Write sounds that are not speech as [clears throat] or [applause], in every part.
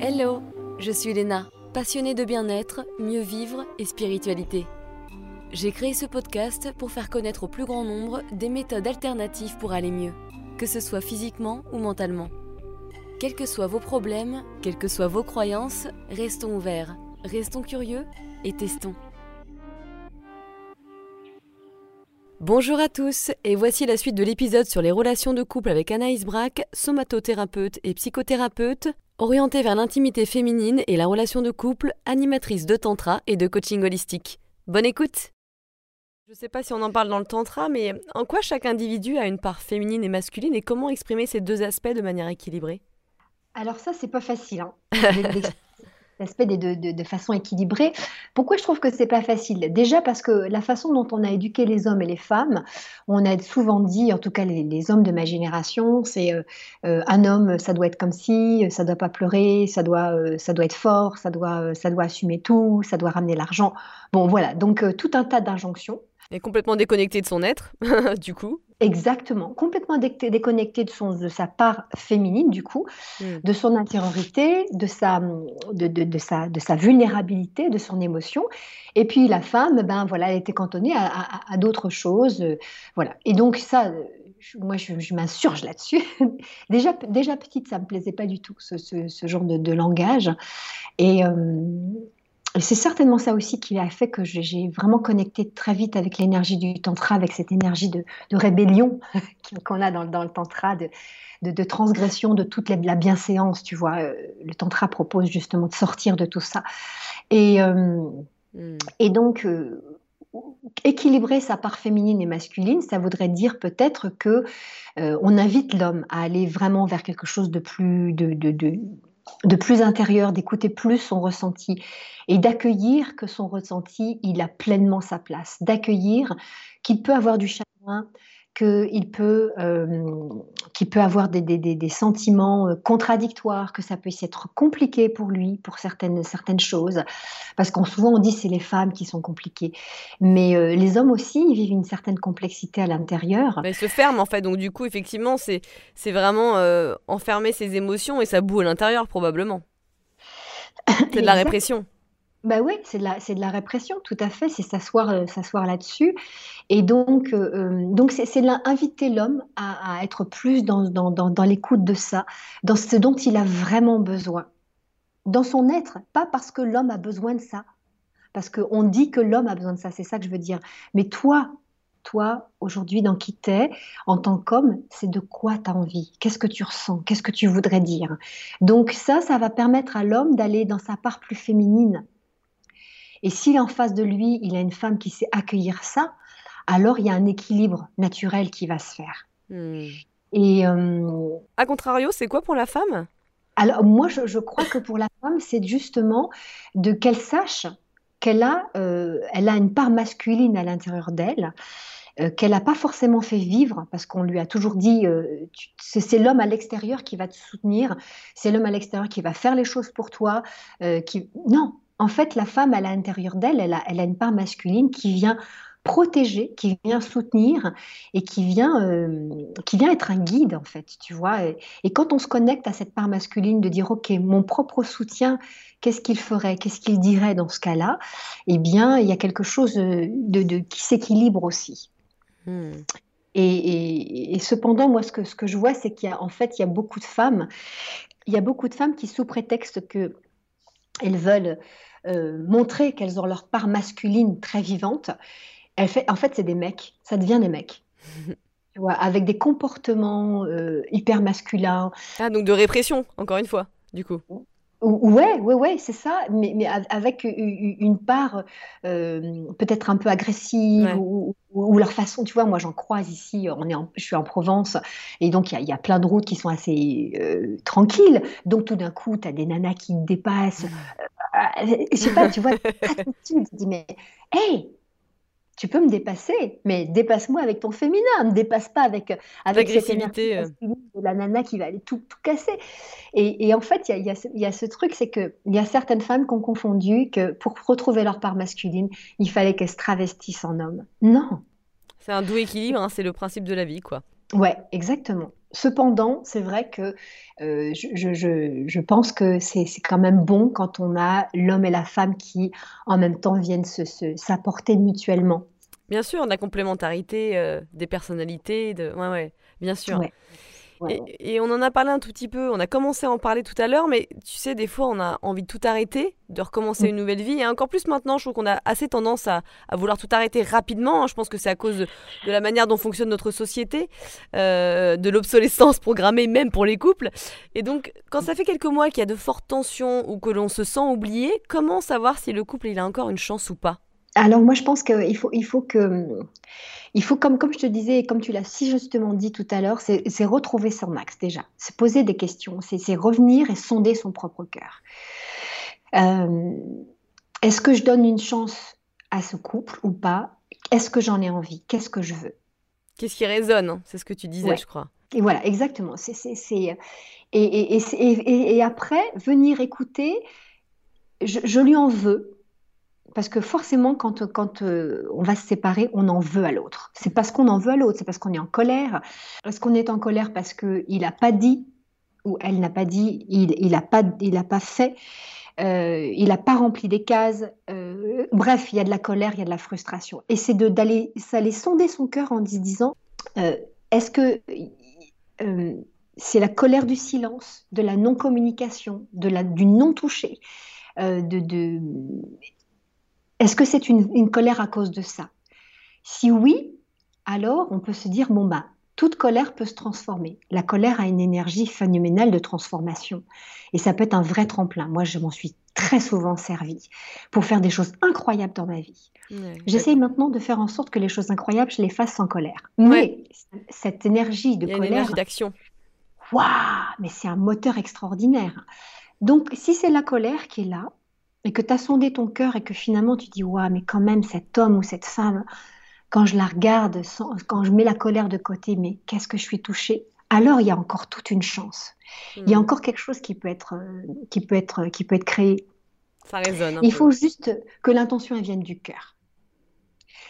Hello, je suis Léna, passionnée de bien-être, mieux vivre et spiritualité. J'ai créé ce podcast pour faire connaître au plus grand nombre des méthodes alternatives pour aller mieux, que ce soit physiquement ou mentalement. Quels que soient vos problèmes, quelles que soient vos croyances, restons ouverts, restons curieux et testons. Bonjour à tous, et voici la suite de l'épisode sur les relations de couple avec Anaïs Braque, somatothérapeute et psychothérapeute, orientée vers l'intimité féminine et la relation de couple, animatrice de tantra et de coaching holistique. Bonne écoute Je ne sais pas si on en parle dans le tantra, mais en quoi chaque individu a une part féminine et masculine et comment exprimer ces deux aspects de manière équilibrée? Alors ça, c'est pas facile. Hein. [laughs] l'aspect de, façon équilibrée. Pourquoi je trouve que c'est pas facile? Déjà parce que la façon dont on a éduqué les hommes et les femmes, on a souvent dit, en tout cas les, hommes de ma génération, c'est euh, euh un homme, ça doit être comme si, ça doit pas pleurer, ça doit, euh, ça doit être fort, ça doit, ça doit assumer tout, ça doit ramener l'argent. Bon, voilà, donc tout un tas d'injonctions. Et complètement déconnecté de son être, [laughs] du coup. Exactement, complètement déconnecté de, son, de sa part féminine, du coup, mm. de son intériorité, de sa, de, de, de, sa, de sa vulnérabilité, de son émotion. Et puis la femme, ben voilà, elle était cantonnée à, à, à d'autres choses. Euh, voilà. Et donc ça, je, moi, je, je m'insurge là-dessus. [laughs] déjà, déjà petite, ça me plaisait pas du tout, ce, ce, ce genre de, langage. Et, euh, c'est certainement ça aussi qui a fait que j'ai vraiment connecté très vite avec l'énergie du tantra, avec cette énergie de, de rébellion [laughs] qu'on a dans, dans, le tantra, de, de, de, transgression de toute la bienséance, tu vois. Euh, le tantra propose justement de sortir de tout ça. Et, euh, mm. et donc, euh, équilibrer sa part féminine et masculine, ça voudrait dire peut-être que euh, on invite l'homme à aller vraiment vers quelque chose de plus de, de, de de plus intérieur, d'écouter plus son ressenti et d'accueillir que son ressenti, il a pleinement sa place, d'accueillir qu'il peut avoir du chagrin, qu'il peut, euh, peut avoir des, des, des, sentiments euh, contradictoires, que ça peut être compliqué pour lui, pour certaines, certaines choses. Parce qu'on souvent on dit c'est les femmes qui sont compliquées. Mais euh, les hommes aussi, ils vivent une certaine complexité à l'intérieur. Ils se ferment en fait. Donc du coup, effectivement, c'est, c'est vraiment euh, enfermer ses émotions et ça boue à l'intérieur probablement. C'est de la répression. Bah oui, c'est de, la, de la répression, tout à fait, c'est s'asseoir, euh, là-dessus. Et donc, euh, euh c'est, c'est inviter l'homme à, à, être plus dans, dans, dans, dans l'écoute de ça, dans ce dont il a vraiment besoin, dans son être, pas parce que l'homme a besoin de ça, parce qu'on dit que l'homme a besoin de ça, c'est ça que je veux dire. Mais toi, toi, aujourd'hui, dans qui t'es, en tant qu'homme, c'est de quoi tu as envie? Qu'est-ce que tu ressens? Qu'est-ce que tu voudrais dire? Donc ça, ça va permettre à l'homme d'aller dans sa part plus féminine et si en face de lui, il a une femme qui sait accueillir ça, alors il y a un équilibre naturel qui va se faire. Hmm. Et euh, à contrario, c'est quoi pour la femme? Alors moi, je, je, crois que pour la femme, c'est justement de qu'elle sache qu'elle a, euh, elle a une part masculine à l'intérieur d'elle. Euh, qu'elle n'a pas forcément fait vivre, parce qu'on lui a toujours dit, euh, c'est l'homme à l'extérieur qui va te soutenir, c'est l'homme à l'extérieur qui va faire les choses pour toi. Euh, qui... Non, en fait, la femme, à l'intérieur d'elle, elle a, elle a une part masculine qui vient protéger, qui vient soutenir et qui vient, euh, qui vient être un guide, en fait, tu vois. Et, et, quand on se connecte à cette part masculine de dire, OK, mon propre soutien, qu'est-ce qu'il ferait, qu'est-ce qu'il dirait dans ce cas-là Eh bien, il y a quelque chose de, de qui s'équilibre aussi. Hmm. Et, et, et, cependant, moi, ce que, ce que je vois, c'est qu'il y a, en fait, il y a beaucoup de femmes, il y a beaucoup de femmes qui, sous prétexte que elles veulent euh, montrer qu'elles ont leur part masculine très vivante, elle fait, en fait, c'est des mecs. Ça devient des mecs. [laughs] tu vois, avec des comportements euh, hyper masculins. Ah, donc de répression, encore une fois, du coup. Ouais, ouais, ouais, c'est ça, mais, mais, avec une part euh, peut-être un peu agressive ouais. ou, ou, leur façon, tu vois, moi j'en croise ici, on est en, je suis en Provence, et donc il y, y, a plein de routes qui sont assez euh, tranquilles, donc tout d'un coup, tu as des nanas qui te dépassent, euh, je sais pas, tu vois, [laughs] tu te dis, mais hey, tu peux me dépasser, mais dépasse-moi avec ton féminin, ne dépasse pas avec, avec énergie euh. de la nana qui va aller tout, tout casser. Et, et, en fait, il y, y, y a, ce truc, c'est qu'il y a certaines femmes qui ont confondu que pour retrouver leur part masculine, il fallait qu'elles se travestissent en homme. Non. C'est un doux équilibre, hein, c'est le principe de la vie, quoi. Ouais, exactement. Cependant, c'est vrai que euh, je, je, je, pense que c'est quand même bon quand on a l'homme et la femme qui, en même temps, viennent s'apporter se, mutuellement. Bien sûr, la complémentarité euh, des personnalités. De... Ouais, ouais, bien sûr. Ouais. Et, on en a parlé un tout petit peu, on a commencé à en parler tout à l'heure, mais tu sais, des fois, on a envie de tout arrêter, de recommencer mm. une nouvelle vie. Et encore plus maintenant, je trouve qu'on a assez tendance à, vouloir tout arrêter rapidement. Hein. Je pense que c'est à cause de, la manière dont fonctionne notre société, euh, de l'obsolescence [laughs] programmée même pour les couples. Et donc, quand ça fait quelques mois qu'il y a de fortes tensions ou que l'on se sent oublié, comment savoir si le couple il a encore une chance ou pas? Alors moi, je pense qu'il faut, il faut que, il faut comme, comme je te disais et comme tu l'as si justement dit tout à l'heure, c'est retrouver son axe déjà, se poser des questions, c'est revenir et sonder son propre cœur. Euh, est-ce que je donne une chance à ce couple ou pas? Est-ce que j'en ai envie? Qu'est-ce que je veux? Qu'est-ce qui résonne hein? C'est ce que tu disais, je crois. Et voilà, exactement. Et, et, et, et, après, venir écouter, je, je lui en veux, parce que forcément, quand, quand euh, on va se séparer, on en veut à l'autre. C'est parce qu'on en veut à l'autre, c'est parce qu'on est en colère. Est-ce qu'on est en colère parce qu'il n'a pas dit, ou elle n'a pas dit, il n'a pas, il pas fait, euh, il n'a pas rempli des cases. Euh, bref, il y a de la colère, il y a de la frustration. Et c'est d'aller sonder son cœur en se disant, est-ce que c'est la colère du silence, de la non-communication, du non-touché de, de, est-ce que c'est une, colère à cause de ça? Si oui, alors on peut se dire, bon bah, toute colère peut se transformer. La colère a une énergie phénoménale de transformation. Et ça peut être un vrai tremplin. Moi, je m'en suis très souvent servi pour faire des choses incroyables dans ma vie. J'essaye maintenant de faire en sorte que les choses incroyables, je les fasse sans colère. Mais cette énergie de colère. Une énergie d'action. Waouh Mais c'est un moteur extraordinaire. Donc, si c'est la colère qui est là, et que tu as sondé ton cœur et que finalement tu dis, ouais, mais quand même, cet homme ou cette femme, quand je la regarde, quand je mets la colère de côté, mais qu'est-ce que je suis touchée? Alors il y a encore toute une chance. Il y a hmm. encore quelque chose qui peut être, euh, qui peut être, qui peut être créé. Ça résonne. il faut juste que l'intention vienne du cœur.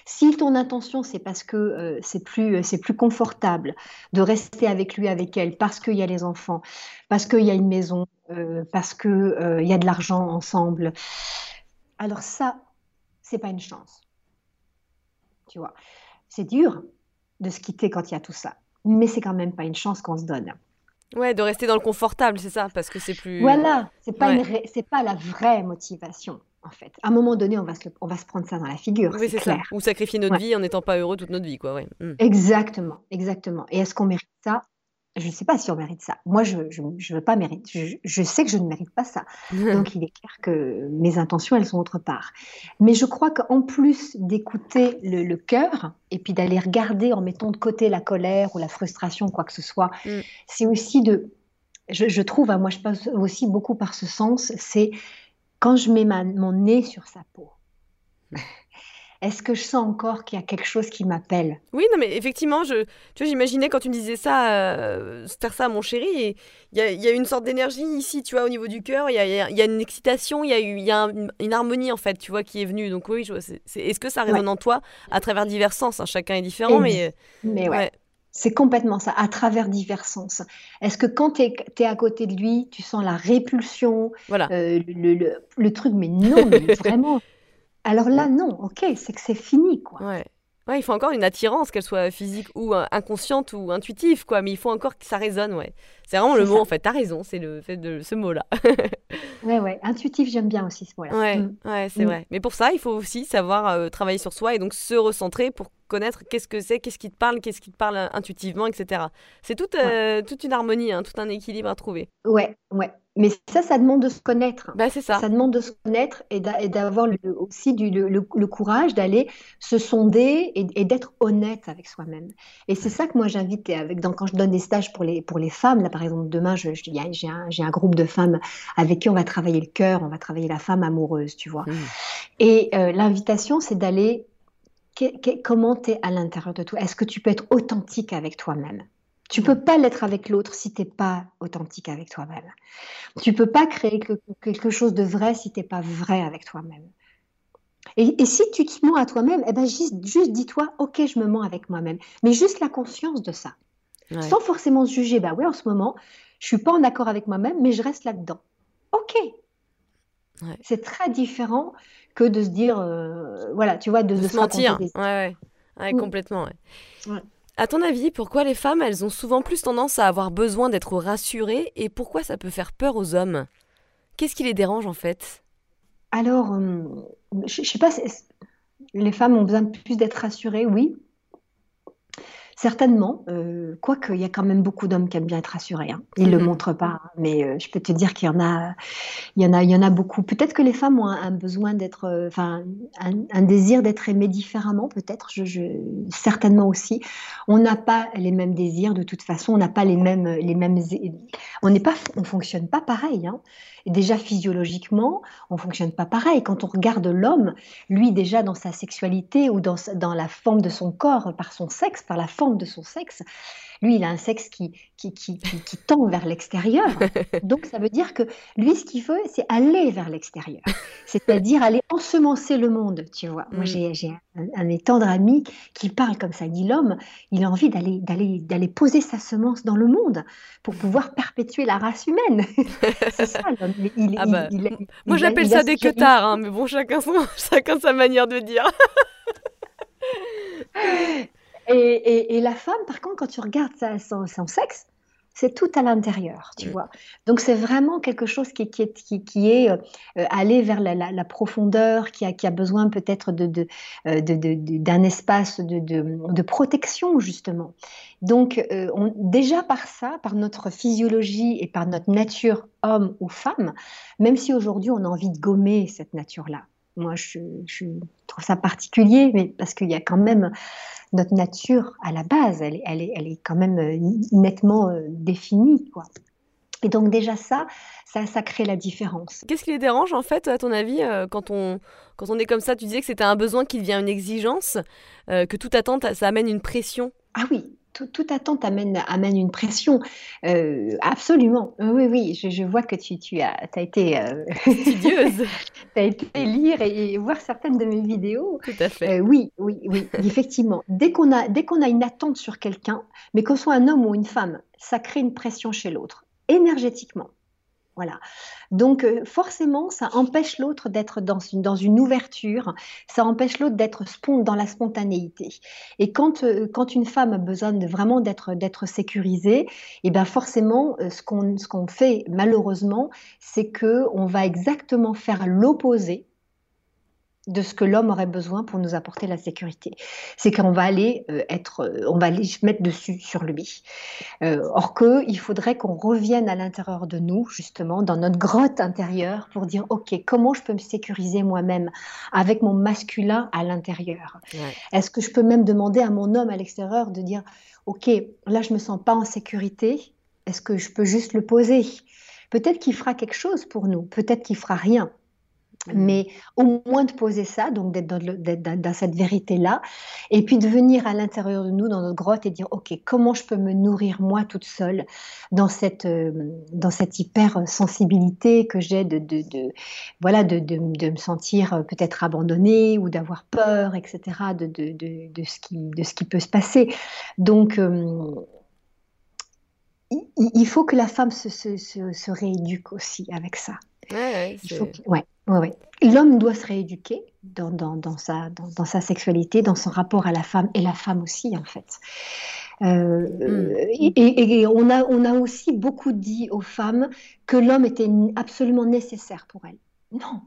Si ton intention c'est parce que euh, c'est plus euh, c'est plus confortable de rester avec lui avec elle parce qu'il y a les enfants, parce qu'il y a une maison, euh, parce qu'il euh, y a de l'argent ensemble. Alors ça, c'est pas une chance. Tu vois, c'est dur de se quitter quand il y a tout ça, mais c'est quand même pas une chance qu'on se donne. Ouais, de rester dans le confortable, c'est ça, parce que c'est plus. Voilà, c'est pas c'est pas la vraie motivation. En fait, à un moment donné, on va se, on va se prendre ça dans la figure. Oui, c'est ça. Ou sacrifier notre vie en n'étant pas heureux toute notre vie, quoi. Ouais. Hmm. Exactement, exactement. Et est-ce qu'on mérite ça? Je ne sais pas si on mérite ça. Moi, je ne veux pas mériter. Je, sais que je ne mérite pas ça. [laughs] Donc, il est clair que mes intentions, elles sont autre part. Mais je crois qu'en plus d'écouter le, cœur et puis d'aller regarder en mettant de côté la colère ou la frustration, quoi que ce soit, mm. c'est aussi de. Je, trouve, hein, moi, je passe aussi beaucoup par ce sens, c'est quand je mets mon nez sur sa peau. [laughs] est-ce que je sens encore qu'il y a quelque chose qui m'appelle? Oui, non, mais effectivement, je, tu vois, j'imaginais quand tu me disais ça, euh, faire ça à mon chéri, il y a, y a, une sorte d'énergie ici, tu vois, au niveau du cœur, il y a, y a, une excitation, il y a, y a une, harmonie, en fait, tu vois, qui est venue. Donc oui, est-ce que ça résonne en toi à travers divers sens hein, Chacun est différent, mais... Mais ouais. C'est complètement ça, à travers divers sens. Est-ce que quand tu es, à côté de lui, tu sens la répulsion, voilà. Euh, le, le, le, truc, mais non, mais [laughs] vraiment, alors là, non, ok, c'est que c'est fini, quoi. Ouais. Ouais, il faut encore une attirance, qu'elle soit physique ou euh, inconsciente ou intuitive, quoi. Mais il faut encore que ça résonne, ouais. C'est vraiment le mot, en fait. T'as raison, c'est le fait de ce mot-là. [laughs] ouais, ouais. Intuitif, j'aime bien aussi ce mot-là. Ouais, mm. ouais c'est mm. vrai. Mais pour ça, il faut aussi savoir euh, travailler sur soi et donc se recentrer pour connaître qu'est-ce que c'est, qu'est-ce qui te parle, qu'est-ce qui te parle euh, intuitivement, etc. C'est toute, toute une harmonie, hein, tout un équilibre à trouver. Ouais, ouais. Mais ça, ça demande de se connaître. Bah, c'est ça. Ça demande de se connaître et d'avoir aussi du, le, courage d'aller se sonder et, d'être honnête avec soi-même. Et c'est ça que moi j'invite avec, quand je donne des stages pour les, pour les femmes. Là, par exemple, demain, j'ai un, un, groupe de femmes avec qui on va travailler le cœur, on va travailler la femme amoureuse, tu vois. Mmh. Et euh, l'invitation, c'est d'aller. comment tu es à l'intérieur de toi? Est-ce que tu peux être authentique avec toi-même? Tu peux pas l'être avec l'autre si tu n'es pas authentique avec toi-même. Tu peux pas créer quelque chose de vrai si tu n'es pas vrai avec toi-même. Et, si tu te mens à toi-même, eh ben juste, juste dis-toi, ok, je me mens avec moi-même. Mais juste la conscience de ça. Sans forcément se juger. Bah oui, en ce moment, je suis pas en accord avec moi-même, mais je reste là-dedans. Ok. C'est très différent que de se dire, euh, voilà, tu vois, de, se, mentir. Ouais, ouais. ouais mm. complètement. Ouais. À ton avis, pourquoi les femmes, elles ont souvent plus tendance à avoir besoin d'être rassurées et pourquoi ça peut faire peur aux hommes? Qu'est-ce qui les dérange en fait? Alors, euh, je, je sais pas, les femmes ont besoin plus d'être rassurées, oui. Certainement, euh, quoique il y a quand même beaucoup d'hommes qui aiment bien être rassurés. Hein. Ils ne le mhm. montrent pas, mais euh, je peux te dire qu'il y en a, il y en a, il y en a beaucoup. Peut-être que les femmes ont un, besoin d'être, euh, enfin, un, désir d'être aimées différemment, peut-être. Je, certainement aussi. On n'a pas les mêmes désirs de toute façon. On n'a pas les mêmes, les mêmes. On n'est pas, on fonctionne pas pareil. Hein déjà physiologiquement, on fonctionne pas pareil. Quand on regarde l'homme, lui déjà dans sa sexualité ou dans, dans la forme de son corps, par son sexe, par la forme de son sexe, lui, il a un sexe qui, qui, qui, qui tend vers l'extérieur. [laughs] Donc, ça veut dire que lui, ce qu'il veut, c'est aller vers l'extérieur. C'est-à-dire aller ensemencer le monde, tu vois. Moi, mm. j'ai un, un, de mes tendres amis qui parle comme ça. Il dit l'homme, il a envie d'aller, d'aller, d'aller poser sa semence dans le monde pour pouvoir perpétuer la race humaine. [laughs] c'est ça, l'homme. Ah bah, moi, j'appelle ça des queutards, hein, [laughs] mais bon, chacun, son, chacun sa manière de dire. Et, la femme, par contre, quand tu regardes son, sexe, c'est tout à l'intérieur, tu vois. Donc c'est vraiment quelque chose qui, qui est, qui, est euh, aller vers la, profondeur, qui a, qui a besoin peut-être de, euh, d'un espace de, protection, justement. Donc euh, déjà par ça, par notre physiologie et par notre nature homme ou femme, même si aujourd'hui on a envie de gommer cette nature-là, moi, je, trouve ça particulier, mais parce qu'il y a quand même notre nature à la base, elle, elle, est, elle est quand même euh, nettement euh, définie, quoi. Et donc déjà ça, ça, ça crée la différence. Qu'est-ce qui les dérange en fait, à ton avis, euh, quand on, quand on est comme ça Tu disais que c'était un besoin qui devient une exigence, que toute attente, ça amène une pression? Ah oui, toute attente amène, amène une pression. Euh, absolument. Oui, oui, je, vois que tu, tu as, as été euh, [laughs] studieuse. tu as été lire et, voir certaines de mes vidéos. Tout à fait. Euh, oui, oui, oui, effectivement. Dès qu'on a, dès qu'on a une attente sur quelqu'un, mais qu'on soit un homme ou une femme, ça crée une pression chez l'autre, énergétiquement. Voilà. Donc euh, forcément, ça empêche l'autre d'être dans une, dans une ouverture, ça empêche l'autre d'être dans la spontanéité. Et quand, euh, quand une femme a besoin vraiment d'être, sécurisée, et eh ben forcément, euh, ce qu'on, ce qu'on fait malheureusement, c'est que on va exactement faire l'opposé de ce que l'homme aurait besoin pour nous apporter la sécurité. C'est qu'on va aller euh, être, euh, on va aller mettre dessus sur lui. Euh, or que il faudrait qu'on revienne à l'intérieur de nous, justement, dans notre grotte intérieure, pour dire ok, comment je peux me sécuriser moi-même avec mon masculin à l'intérieur? Est-ce que je peux même demander à mon homme à l'extérieur de dire ok, là je me sens pas en sécurité. Est-ce que je peux juste le poser? Peut-être qu'il fera quelque chose pour nous, peut-être qu'il fera rien. Mmh. Mais au moins de poser ça, donc d'être dans, cette vérité-là, et puis de venir à l'intérieur de nous, dans notre grotte, et dire, OK, comment je peux me nourrir moi toute seule dans cette, euh, dans cette hyper-sensibilité que j'ai de, de, de, voilà, de, de, me sentir euh, peut-être abandonnée ou d'avoir peur, etc., de, de, ce qui, de ce qui peut se passer. Donc, euh, il, faut que la femme se, se, se, rééduque aussi avec ça. Ouais, ouais, ouais, L'homme doit se rééduquer dans, dans, dans sa, dans, dans, sa sexualité, dans son rapport à la femme, et la femme aussi, en fait. Euh, mm. et, et, on, a, on a aussi beaucoup dit aux femmes que l'homme était absolument nécessaire pour elles. Non.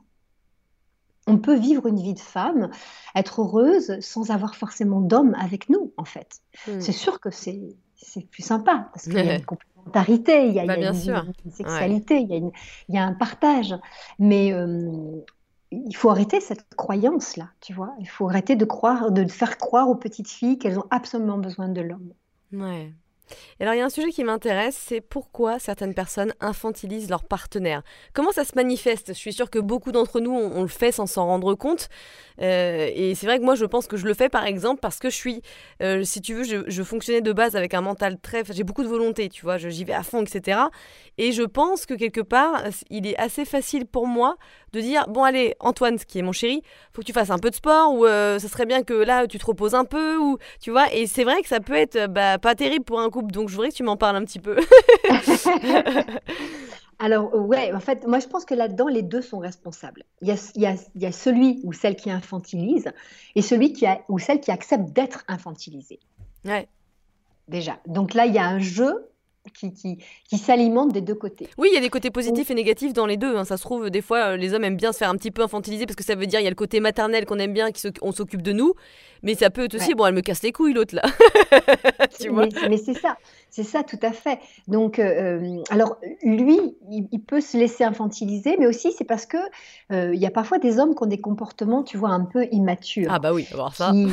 On peut vivre une vie de femme, être heureuse sans avoir forcément d'homme avec nous, en fait. Mm. C'est sûr que c'est plus sympa, parce qu'il y a une [laughs] complémentarité, il y a, bah, une, sexualité, il, y a il, y a un partage. Mais euh, il faut arrêter cette croyance-là, tu vois. Il faut arrêter de croire, de faire croire aux petites filles qu'elles ont absolument besoin de l'homme. Ouais alors il y a un sujet qui m'intéresse, c'est pourquoi certaines personnes infantilisent leurs partenaires. Comment ça se manifeste? Je suis sûre que beaucoup d'entre nous, on, le fait sans s'en rendre compte. Euh, et c'est vrai que moi, je pense que je le fais par exemple parce que je suis, euh, si tu veux, je, fonctionnais de base avec un mental très... J'ai beaucoup de volonté, tu vois, j'y vais à fond, etc. Et je pense que quelque part, il est assez facile pour moi de dire, bon allez, Antoine, qui est mon chéri, faut que tu fasses un peu de sport ou euh, ça serait bien que là, tu te reposes un peu, ou tu vois. Et c'est vrai que ça peut être bah, pas terrible pour un coup couple, donc je voudrais que tu m'en parles un petit peu. [laughs] Alors, ouais, en fait, moi je pense que là-dedans, les deux sont responsables. Il y, a, il, y a, il y a, celui ou celle qui infantilise et celui qui a, ou celle qui accepte d'être infantilisée. Ouais. Déjà. Donc là, il y a un jeu qui, qui, qui s'alimente des deux côtés. Oui, il y a des côtés positifs et négatifs dans les deux. Hein. Ça se trouve, des fois, euh, les hommes aiment bien se faire un petit peu infantiliser parce que ça veut dire il y a le côté maternel qu'on aime bien, qu'on s'occupe de nous. Mais ça peut être aussi, bon, elle me casse les couilles, l'autre, là. [laughs] tu vois? Mais, c'est ça, c'est ça, tout à fait. Donc, euh, euh, alors, lui, il, peut se laisser infantiliser, mais aussi c'est parce que il y a parfois des hommes qui ont des comportements, tu vois, un peu immatures. Ah, bah oui, voir ça. Qui,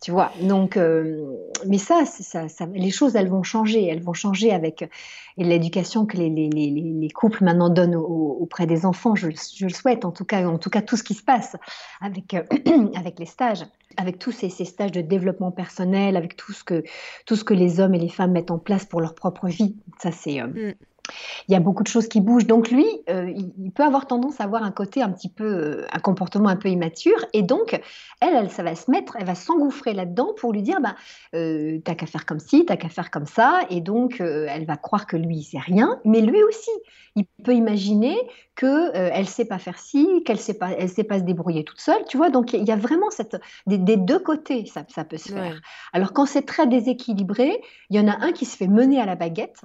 tu vois, donc, euh, mais ça, ça, les choses, elles vont changer. Elles vont changer avec l'éducation que les, les, les, les, couples maintenant donnent auprès des enfants. Je, le souhaite, en tout cas, en tout cas, tout ce qui se passe avec, euh, [clears throat] avec les stages, avec tous ces, stages de développement personnel, avec tout ce, que, tout ce que les hommes et les femmes mettent en place pour leur propre vie. Ça, c'est. Euh, mm il y a beaucoup de choses qui bougent. Donc lui, euh, il, peut avoir tendance à avoir un côté un petit peu, euh, un comportement un peu immature. Et donc, elle, elle, ça va se mettre, elle va s'engouffrer là-dedans pour lui dire, bah, euh, t'as qu'à faire comme ci, t'as qu'à faire comme ça. Et donc, elle va croire que lui, il sait rien. Mais lui aussi, il peut imaginer que elle sait pas faire ci, qu'elle sait pas, elle sait pas se débrouiller toute seule. Tu vois, donc il y a vraiment cette, des, deux côtés, ça, ça peut se faire. Alors quand c'est très déséquilibré, il y en a un qui se fait mener à la baguette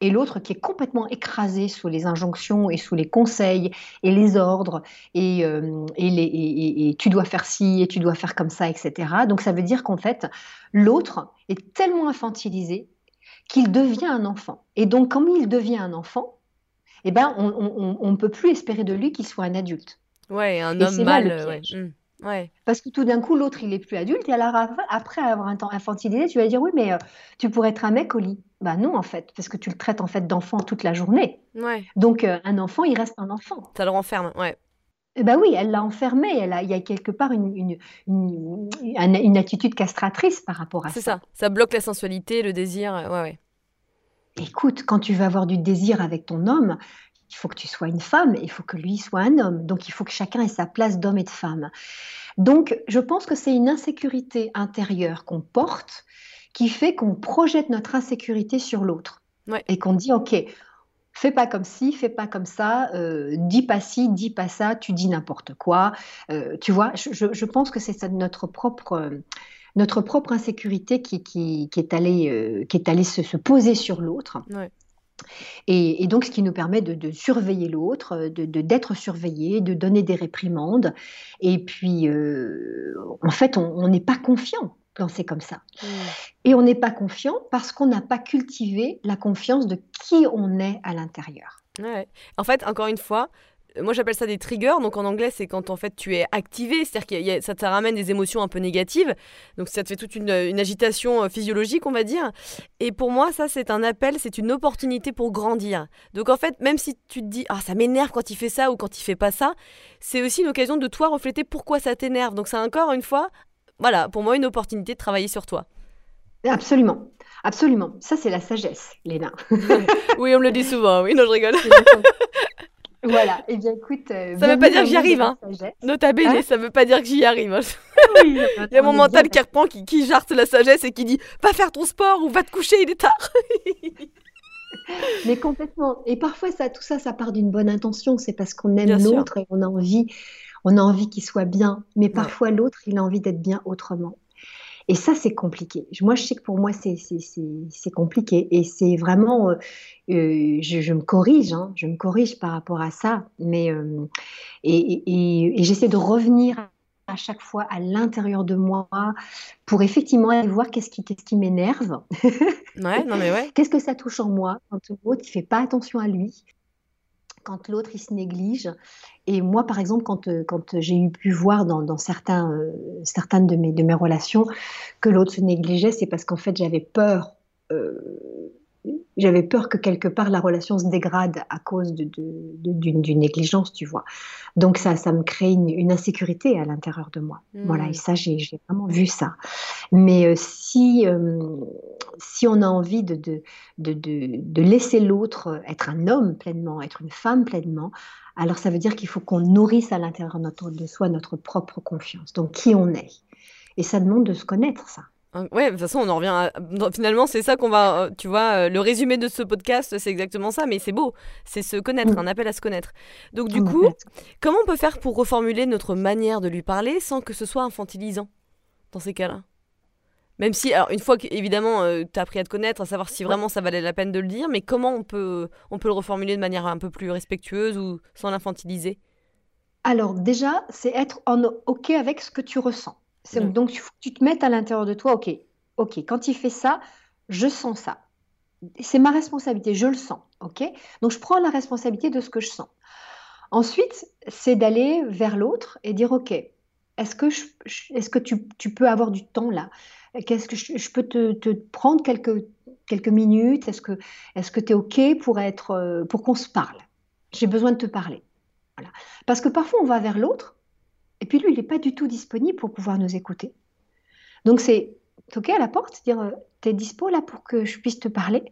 et l'autre qui est complètement écrasé sous les injonctions et sous les conseils et les ordres et, euh, et, les, et, tu dois faire ci et tu dois faire comme ça, etc. Donc ça veut dire qu'en fait, l'autre est tellement infantilisé qu'il devient un enfant. Et donc, comme il devient un enfant, eh ben, on ne peut plus espérer de lui qu'il soit un adulte. Ouais, un homme mal. Ouais. Parce que tout d'un coup, l'autre, il est plus adulte. Et alors, après avoir un temps infantilisé, tu vas dire Oui, mais euh, tu pourrais être un mec au lit. Bah non, en fait, parce que tu le traites en fait d'enfant toute la journée. Ouais. Donc, euh, un enfant, il reste un enfant. Ça le renferme, ouais. Bah oui, elle l'a enfermé. Elle a, il y a quelque part une, une, une, une attitude castratrice par rapport à ça. C'est ça. Ça bloque la sensualité, le désir. Ouais, ouais. Écoute, quand tu veux avoir du désir avec ton homme, il faut que tu sois une femme, il faut que lui soit un homme. Donc il faut que chacun ait sa place d'homme et de femme. Donc je pense que c'est une insécurité intérieure qu'on porte qui fait qu'on projette notre insécurité sur l'autre. Et qu'on dit, OK, fais pas comme ci, fais pas comme ça, euh, dis pas ci, dis pas ça, tu dis n'importe quoi. Euh, tu vois, je, pense que c'est notre propre... notre propre insécurité qui, qui, est allée, euh, qui est allée se, se poser sur l'autre. Et, donc, ce qui nous permet de, surveiller l'autre, de, d'être surveillé, de donner des réprimandes. Et puis, euh, en fait, on n'est pas confiant quand c'est comme ça. Mmh. Et on n'est pas confiant parce qu'on n'a pas cultivé la confiance de qui on est à l'intérieur. Ouais. En fait, encore une fois, moi j'appelle ça des triggers. Donc en anglais, c'est quand en fait tu es activé, c'est-à-dire que ça te ramène des émotions un peu négatives. Donc ça te fait toute une, agitation euh, physiologique, on va dire. Et pour moi, ça c'est un appel, c'est une opportunité pour grandir. Donc en fait, même si tu te dis ah ça m'énerve quand il fait ça ou quand il fait pas ça, c'est aussi une occasion de toi refléter pourquoi ça t'énerve. Donc c'est encore une fois, voilà, pour moi une opportunité de travailler sur toi. Absolument. Absolument. Ça, c'est la sagesse, Léna. [laughs] oui, on me le dit souvent. Oui, non, je rigole. Voilà, et eh bien écoute. Euh, ça veut pas dire que j'y arrive, hein. Nota bene, hein ça veut pas dire que j'y arrive. Hein. il y a [laughs] mon mental qui reprend, qui, qui jarte la sagesse et qui dit Va faire ton sport ou va te coucher, il est tard. Mais complètement. Et parfois, ça, tout ça, ça part d'une bonne intention. C'est parce qu'on aime l'autre et on a envie, on a envie qu'il soit bien. Mais parfois, l'autre, il a envie d'être bien autrement. Et ça, c'est compliqué. Moi, je sais que pour moi, c'est compliqué. Et c'est vraiment, euh, euh, je, me corrige, hein, je me corrige par rapport à ça. Mais, euh, et, j'essaie de revenir à chaque fois à l'intérieur de moi pour effectivement aller voir qu'est-ce qui, qu'est-ce qui m'énerve. Ouais, non mais ouais. [laughs] qu'est-ce que ça touche en moi? Quand l'autre ne fait pas attention à lui quand l'autre il se néglige. Et moi, par exemple, quand, euh, j'ai eu pu voir dans, euh, certaines de mes, de mes relations que l'autre se négligeait, c'est parce qu'en fait j'avais peur euh, j'avais peur que quelque part la relation se dégrade à cause d'une de, négligence, tu vois. Donc ça, ça me crée une, insécurité à l'intérieur de moi. Voilà, et hmm. ça, j'ai vraiment vu ça. Mais euh, si, euh, si on a envie de, de, de laisser l'autre être un homme pleinement, être une femme pleinement, alors ça veut dire qu'il faut qu'on nourrisse à l'intérieur de soi notre propre confiance, donc qui on est? Et ça demande de se connaître, ça. Ouais, de toute façon, on en revient Finalement, c'est ça qu'on va... Euh, tu vois, euh, le résumé de ce podcast, c'est exactement ça, mais c'est beau. C'est se connaître, mm. un appel à se connaître. Donc du coup, comment on peut faire pour reformuler notre manière de lui parler sans que ce soit infantilisant dans ces cas-là? Même si, alors une fois qu'évidemment euh, tu as appris à te connaître, à savoir si vraiment ça valait la peine de le dire, mais comment on peut, on peut le reformuler de manière un peu plus respectueuse ou sans l'infantiliser? Alors déjà, c'est être en OK avec ce que tu ressens. Donc, tu, tu te mettes à l'intérieur de toi, ok, ok, quand il fait ça, je sens ça. C'est ma responsabilité, je le sens, ok Donc, je prends la responsabilité de ce que je sens. Ensuite, c'est d'aller vers l'autre et dire, ok, est-ce que, je, est-ce que tu, tu, peux avoir du temps là? Qu'est-ce que je, peux te, te, prendre quelques, quelques minutes? Est-ce que est-ce que tu es OK pour, être, euh, pour qu'on se parle? J'ai besoin de te parler. Voilà. Parce que parfois, on va vers l'autre et puis lui, il n'est pas du tout disponible pour pouvoir nous écouter. Donc c'est toquer à la porte, dire euh, Tu es dispo là pour que je puisse te parler?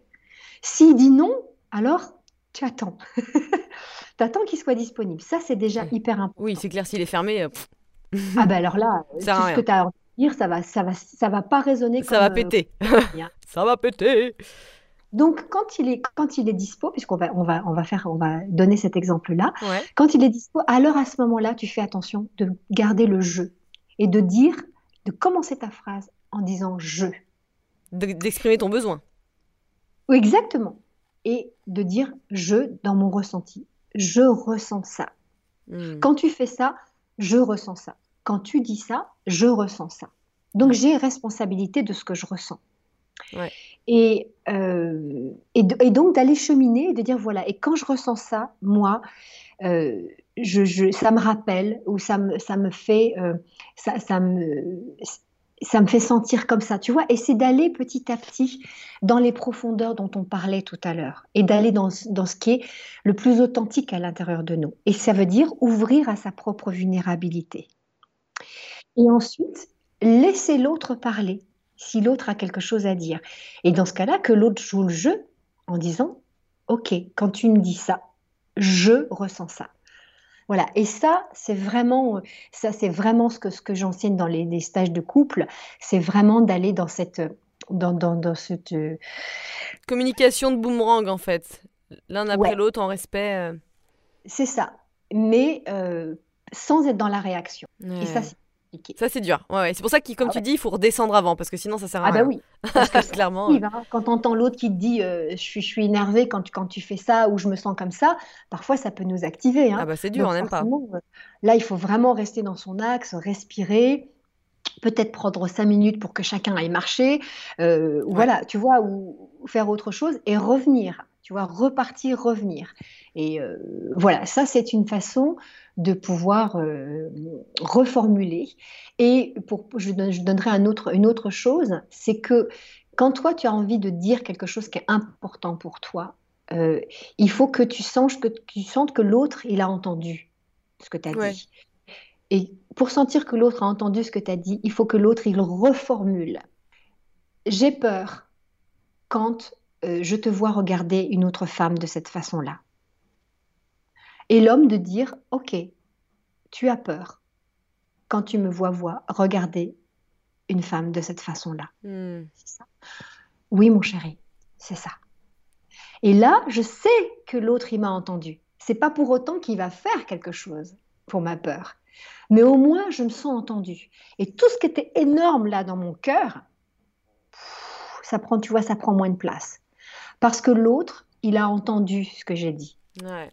S'il dit non, alors tu attends. [laughs] tu attends qu'il soit disponible. Ça, c'est déjà hyper important. Oui, c'est clair, s'il est fermé. Euh, ah ben alors là, [laughs] tout ce que tu as à dire, ça va, ça va, ça va pas résonner. Ça va euh, péter. [laughs] ça va péter. Donc, quand il est, quand il est dispo, puisqu'on va, on va, on va, faire, on va donner cet exemple-là, quand il est dispo, alors à ce moment-là, tu fais attention de garder le je et de dire, de commencer ta phrase en disant je. D'exprimer ton besoin. Oui, exactement. Et de dire je dans mon ressenti. Je ressens ça. Hmm. Quand tu fais ça, je ressens ça. Quand tu dis ça, je ressens ça. Donc j'ai responsabilité de ce que je ressens. Et, euh, et, donc d'aller cheminer et de dire voilà, et quand je ressens ça, moi, euh, ça me rappelle ou ça me, ça me fait, euh, ça, me, ça me fait sentir comme ça, tu vois. Et c'est d'aller petit à petit dans les profondeurs dont on parlait tout à l'heure et d'aller dans, dans ce qui est le plus authentique à l'intérieur de nous. Et ça veut dire ouvrir à sa propre vulnérabilité. Et ensuite, laisser l'autre parler si l'autre a quelque chose à dire. Et dans ce cas-là, que l'autre joue le jeu en disant, OK, quand tu me dis ça, je ressens ça. Voilà, et ça, c'est vraiment, ça, c'est vraiment ce que, ce que j'enseigne dans les, stages de couple, c'est vraiment d'aller dans cette, dans, dans, cette euh, communication de boomerang en fait, l'un après l'autre en respect. Euh. C'est ça, mais euh, sans être dans la réaction. Et ça, c'est ça, c'est dur. Ouais, C'est pour ça que, comme ah tu dis, il faut redescendre avant, parce que sinon, ça sert à ah rien. Ah, bah oui. [laughs] Parce que Clairement. Hein. Quand tu entends l'autre qui te dit euh, je, suis, je suis énervé quand tu, quand tu fais ça ou je me sens comme ça, parfois, ça peut nous activer. Hein. Ah, bah c'est dur, on n'aime pas. Euh, là, il faut vraiment rester dans son axe, respirer peut-être prendre cinq minutes pour que chacun aille marcher, euh, voilà, tu vois, ou, faire autre chose et revenir, tu vois, repartir, revenir. Et voilà, ça c'est une façon de pouvoir euh, reformuler. Et pour, je, donnerai un autre, une autre chose, c'est que quand toi, tu as envie de dire quelque chose qui est important pour toi, euh, il faut que tu, sens que tu sentes que l'autre, il a entendu ce que tu as dit. Et pour sentir que l'autre a entendu ce que tu as dit, il faut que l'autre, il reformule. J'ai peur quand euh, je te vois regarder une autre femme de cette façon-là. Et l'homme de dire, OK, tu as peur quand tu me vois voir, regarder une femme de cette façon-là. Hmm. Oui, mon chéri, c'est ça. Et là, je sais que l'autre, il m'a entendu. C'est pas pour autant qu'il va faire quelque chose pour ma peur. Mais au moins, je me sens entendue. Et tout ce qui était énorme là dans mon cœur, ça prend, tu vois, ça prend moins de place. Parce que l'autre, il a entendu ce que j'ai dit. Ouais.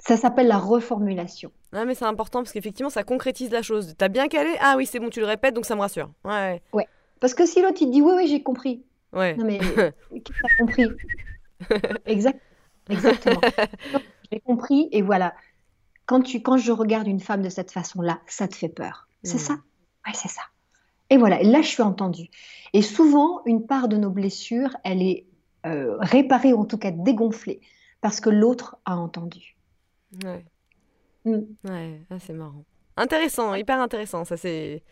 Ça s'appelle la reformulation. Ah, mais c'est important parce qu'effectivement, ça concrétise la chose. T'as bien calé? Ah oui, c'est bon, tu le répètes, donc ça me rassure. Ouais. Ouais. Parce que si l'autre, il dit Oui, oui, j'ai compris. Ouais. Non, mais [laughs] qui a compris? Exact... Exactement. [laughs] j'ai compris, et voilà. Quand, tu, quand je regarde une femme de cette façon-là, ça te fait peur. C'est hmm. ça? Ouais, c'est ça. Et voilà, là, je suis entendue. Et souvent, une part de nos blessures, elle est euh, réparée, ou en tout cas dégonflée, parce que l'autre a entendu. Ouais. Mm. Ouais, ah, c'est marrant. Intéressant, hyper intéressant. Ça, c'est.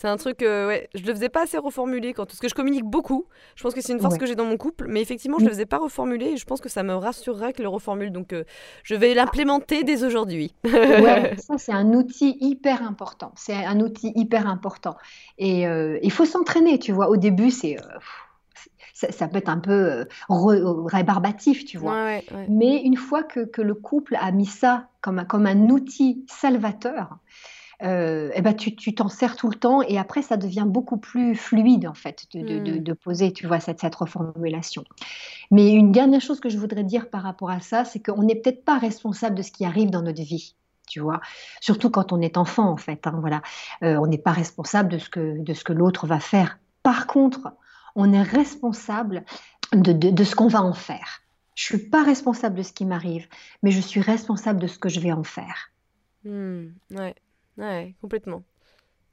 C'est un truc, euh, ouais, je le faisais pas assez reformuler quand, parce que je communique beaucoup. Je pense que c'est une force que j'ai dans mon couple, mais effectivement, je le faisais pas reformuler et je pense que ça me rassurera que le reformule. Donc, euh, je vais l'implémenter dès aujourd'hui. [laughs] ouais, ça c'est un outil hyper important. C'est un outil hyper important. Et euh, il faut s'entraîner, tu vois. Au début, c'est ça, peut être un peu rébarbatif, tu vois. Mais une fois que, que, le couple a mis ça comme, comme un outil salvateur, euh, eh ben tu, t'en sers tout le temps et après ça devient beaucoup plus fluide en fait de, de, hmm. poser tu vois cette, cette reformulation. Mais une dernière chose que je voudrais dire par rapport à ça, c'est qu'on n'est peut-être pas responsable de ce qui arrive dans notre vie. Tu vois, surtout quand on est enfant en fait. Hein, voilà, euh, on n'est pas responsable de ce que de ce que l'autre va faire. Par contre, on est responsable de, de ce qu'on va en faire. Je suis pas responsable de ce qui m'arrive, mais je suis responsable de ce que je vais en faire. Hmm, ouais. Ouais, complètement.